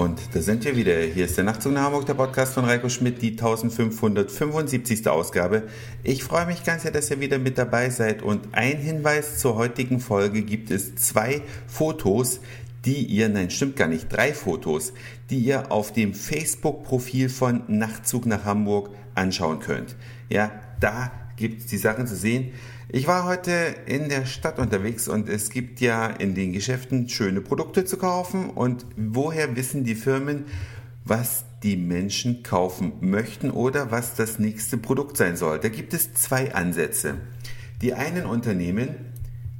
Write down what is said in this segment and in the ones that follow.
Und da sind wir wieder. Hier ist der Nachtzug nach Hamburg, der Podcast von Reiko Schmidt, die 1575. Ausgabe. Ich freue mich ganz sehr, dass ihr wieder mit dabei seid. Und ein Hinweis zur heutigen Folge gibt es zwei Fotos, die ihr, nein, stimmt gar nicht, drei Fotos, die ihr auf dem Facebook-Profil von Nachtzug nach Hamburg anschauen könnt. Ja, da gibt die Sachen zu sehen. Ich war heute in der Stadt unterwegs und es gibt ja in den Geschäften schöne Produkte zu kaufen. Und woher wissen die Firmen, was die Menschen kaufen möchten oder was das nächste Produkt sein soll? Da gibt es zwei Ansätze. Die einen Unternehmen,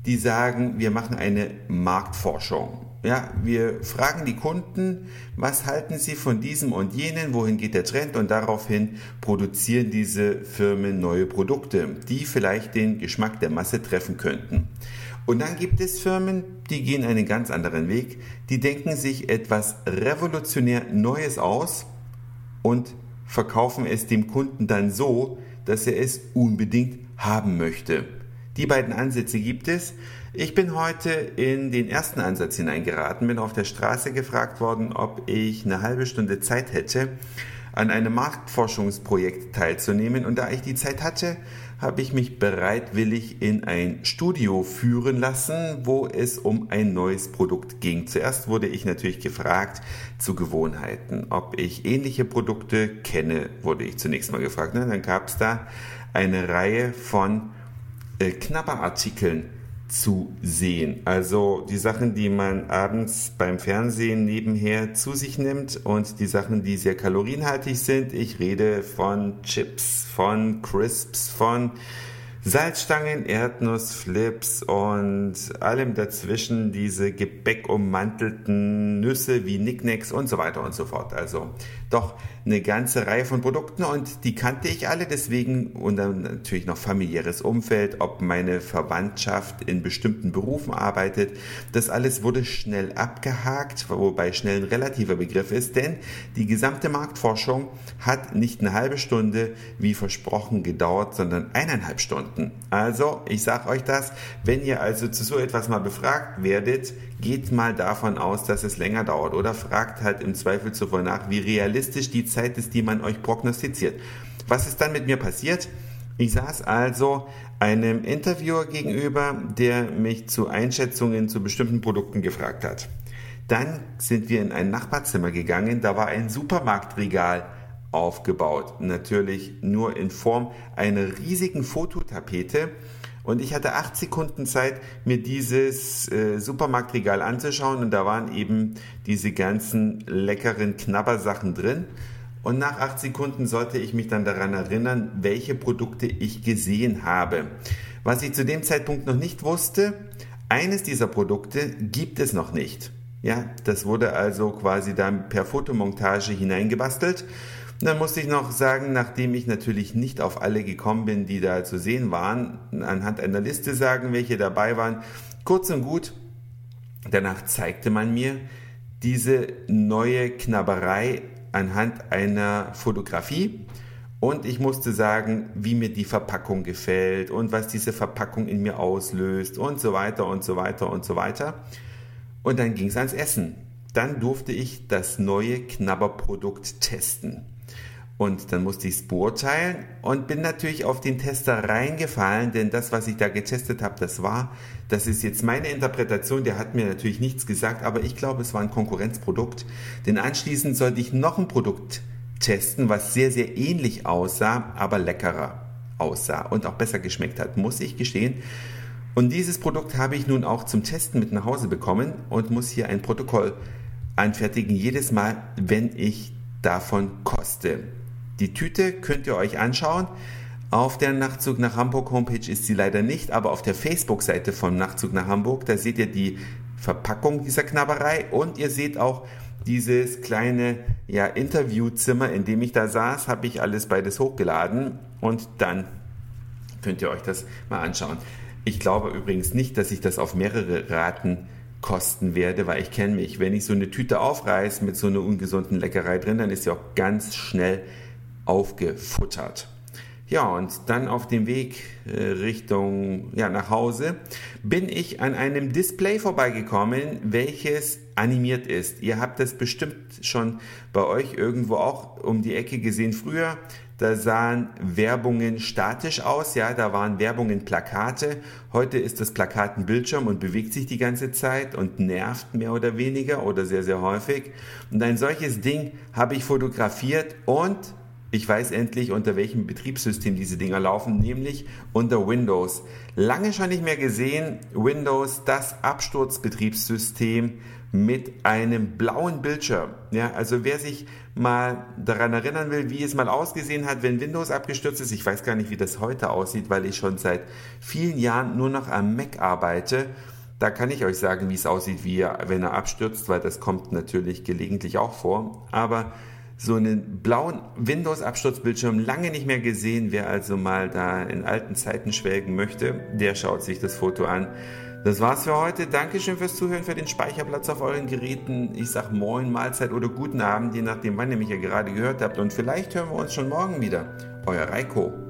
die sagen, wir machen eine Marktforschung. Ja, wir fragen die Kunden, was halten sie von diesem und jenen, wohin geht der Trend und daraufhin produzieren diese Firmen neue Produkte, die vielleicht den Geschmack der Masse treffen könnten. Und dann gibt es Firmen, die gehen einen ganz anderen Weg, die denken sich etwas revolutionär Neues aus und verkaufen es dem Kunden dann so, dass er es unbedingt haben möchte. Die beiden Ansätze gibt es. Ich bin heute in den ersten Ansatz hineingeraten, bin auf der Straße gefragt worden, ob ich eine halbe Stunde Zeit hätte, an einem Marktforschungsprojekt teilzunehmen. Und da ich die Zeit hatte, habe ich mich bereitwillig in ein Studio führen lassen, wo es um ein neues Produkt ging. Zuerst wurde ich natürlich gefragt zu Gewohnheiten. Ob ich ähnliche Produkte kenne, wurde ich zunächst mal gefragt. Dann gab es da eine Reihe von äh, Knabberartikeln zu sehen. Also die Sachen, die man abends beim Fernsehen nebenher zu sich nimmt und die Sachen, die sehr kalorienhaltig sind. Ich rede von Chips, von Crisps, von Salzstangen, Erdnussflips und allem dazwischen diese gebäckummantelten Nüsse wie Nicknacks und so weiter und so fort. Also doch eine ganze Reihe von Produkten und die kannte ich alle deswegen und dann natürlich noch familiäres Umfeld, ob meine Verwandtschaft in bestimmten Berufen arbeitet. Das alles wurde schnell abgehakt, wobei schnell ein relativer Begriff ist, denn die gesamte Marktforschung hat nicht eine halbe Stunde wie versprochen gedauert, sondern eineinhalb Stunden. Also, ich sage euch das, wenn ihr also zu so etwas mal befragt werdet, geht mal davon aus, dass es länger dauert oder fragt halt im Zweifel zuvor nach, wie realistisch die Zeit ist, die man euch prognostiziert. Was ist dann mit mir passiert? Ich saß also einem Interviewer gegenüber, der mich zu Einschätzungen zu bestimmten Produkten gefragt hat. Dann sind wir in ein Nachbarzimmer gegangen, da war ein Supermarktregal aufgebaut. Natürlich nur in Form einer riesigen Fototapete und ich hatte acht Sekunden Zeit, mir dieses äh, Supermarktregal anzuschauen und da waren eben diese ganzen leckeren Knabbersachen drin. Und nach acht Sekunden sollte ich mich dann daran erinnern, welche Produkte ich gesehen habe. Was ich zu dem Zeitpunkt noch nicht wusste, eines dieser Produkte gibt es noch nicht. Ja, das wurde also quasi dann per Fotomontage hineingebastelt dann musste ich noch sagen, nachdem ich natürlich nicht auf alle gekommen bin, die da zu sehen waren, anhand einer Liste sagen, welche dabei waren. Kurz und gut, danach zeigte man mir diese neue Knabberei anhand einer Fotografie. Und ich musste sagen, wie mir die Verpackung gefällt und was diese Verpackung in mir auslöst und so weiter und so weiter und so weiter. Und dann ging es ans Essen. Dann durfte ich das neue Knabberprodukt testen. Und dann musste ich es beurteilen und bin natürlich auf den Tester reingefallen, denn das, was ich da getestet habe, das war, das ist jetzt meine Interpretation, der hat mir natürlich nichts gesagt, aber ich glaube, es war ein Konkurrenzprodukt. Denn anschließend sollte ich noch ein Produkt testen, was sehr, sehr ähnlich aussah, aber leckerer aussah und auch besser geschmeckt hat, muss ich gestehen. Und dieses Produkt habe ich nun auch zum Testen mit nach Hause bekommen und muss hier ein Protokoll anfertigen, jedes Mal, wenn ich davon koste. Die Tüte könnt ihr euch anschauen. Auf der Nachtzug nach Hamburg Homepage ist sie leider nicht, aber auf der Facebook-Seite vom Nachtzug nach Hamburg, da seht ihr die Verpackung dieser Knabberei und ihr seht auch dieses kleine ja, Interviewzimmer, in dem ich da saß, habe ich alles beides hochgeladen und dann könnt ihr euch das mal anschauen. Ich glaube übrigens nicht, dass ich das auf mehrere Raten kosten werde, weil ich kenne mich. Wenn ich so eine Tüte aufreiße mit so einer ungesunden Leckerei drin, dann ist sie auch ganz schnell aufgefuttert. Ja, und dann auf dem Weg äh, Richtung ja, nach Hause bin ich an einem Display vorbeigekommen, welches animiert ist. Ihr habt das bestimmt schon bei euch irgendwo auch um die Ecke gesehen. Früher, da sahen Werbungen statisch aus, ja, da waren Werbungen Plakate. Heute ist das Plakat ein Bildschirm und bewegt sich die ganze Zeit und nervt mehr oder weniger oder sehr, sehr häufig. Und ein solches Ding habe ich fotografiert und ich weiß endlich, unter welchem Betriebssystem diese Dinger laufen, nämlich unter Windows. Lange schon nicht mehr gesehen, Windows, das Absturzbetriebssystem mit einem blauen Bildschirm. Ja, also wer sich mal daran erinnern will, wie es mal ausgesehen hat, wenn Windows abgestürzt ist, ich weiß gar nicht, wie das heute aussieht, weil ich schon seit vielen Jahren nur noch am Mac arbeite. Da kann ich euch sagen, wie es aussieht, wie er, wenn er abstürzt, weil das kommt natürlich gelegentlich auch vor. Aber so einen blauen Windows-Absturzbildschirm lange nicht mehr gesehen. Wer also mal da in alten Zeiten schwelgen möchte, der schaut sich das Foto an. Das war's für heute. Dankeschön fürs Zuhören, für den Speicherplatz auf euren Geräten. Ich sag Moin, Mahlzeit oder guten Abend, je nachdem, wann ihr mich ja gerade gehört habt. Und vielleicht hören wir uns schon morgen wieder. Euer Reiko.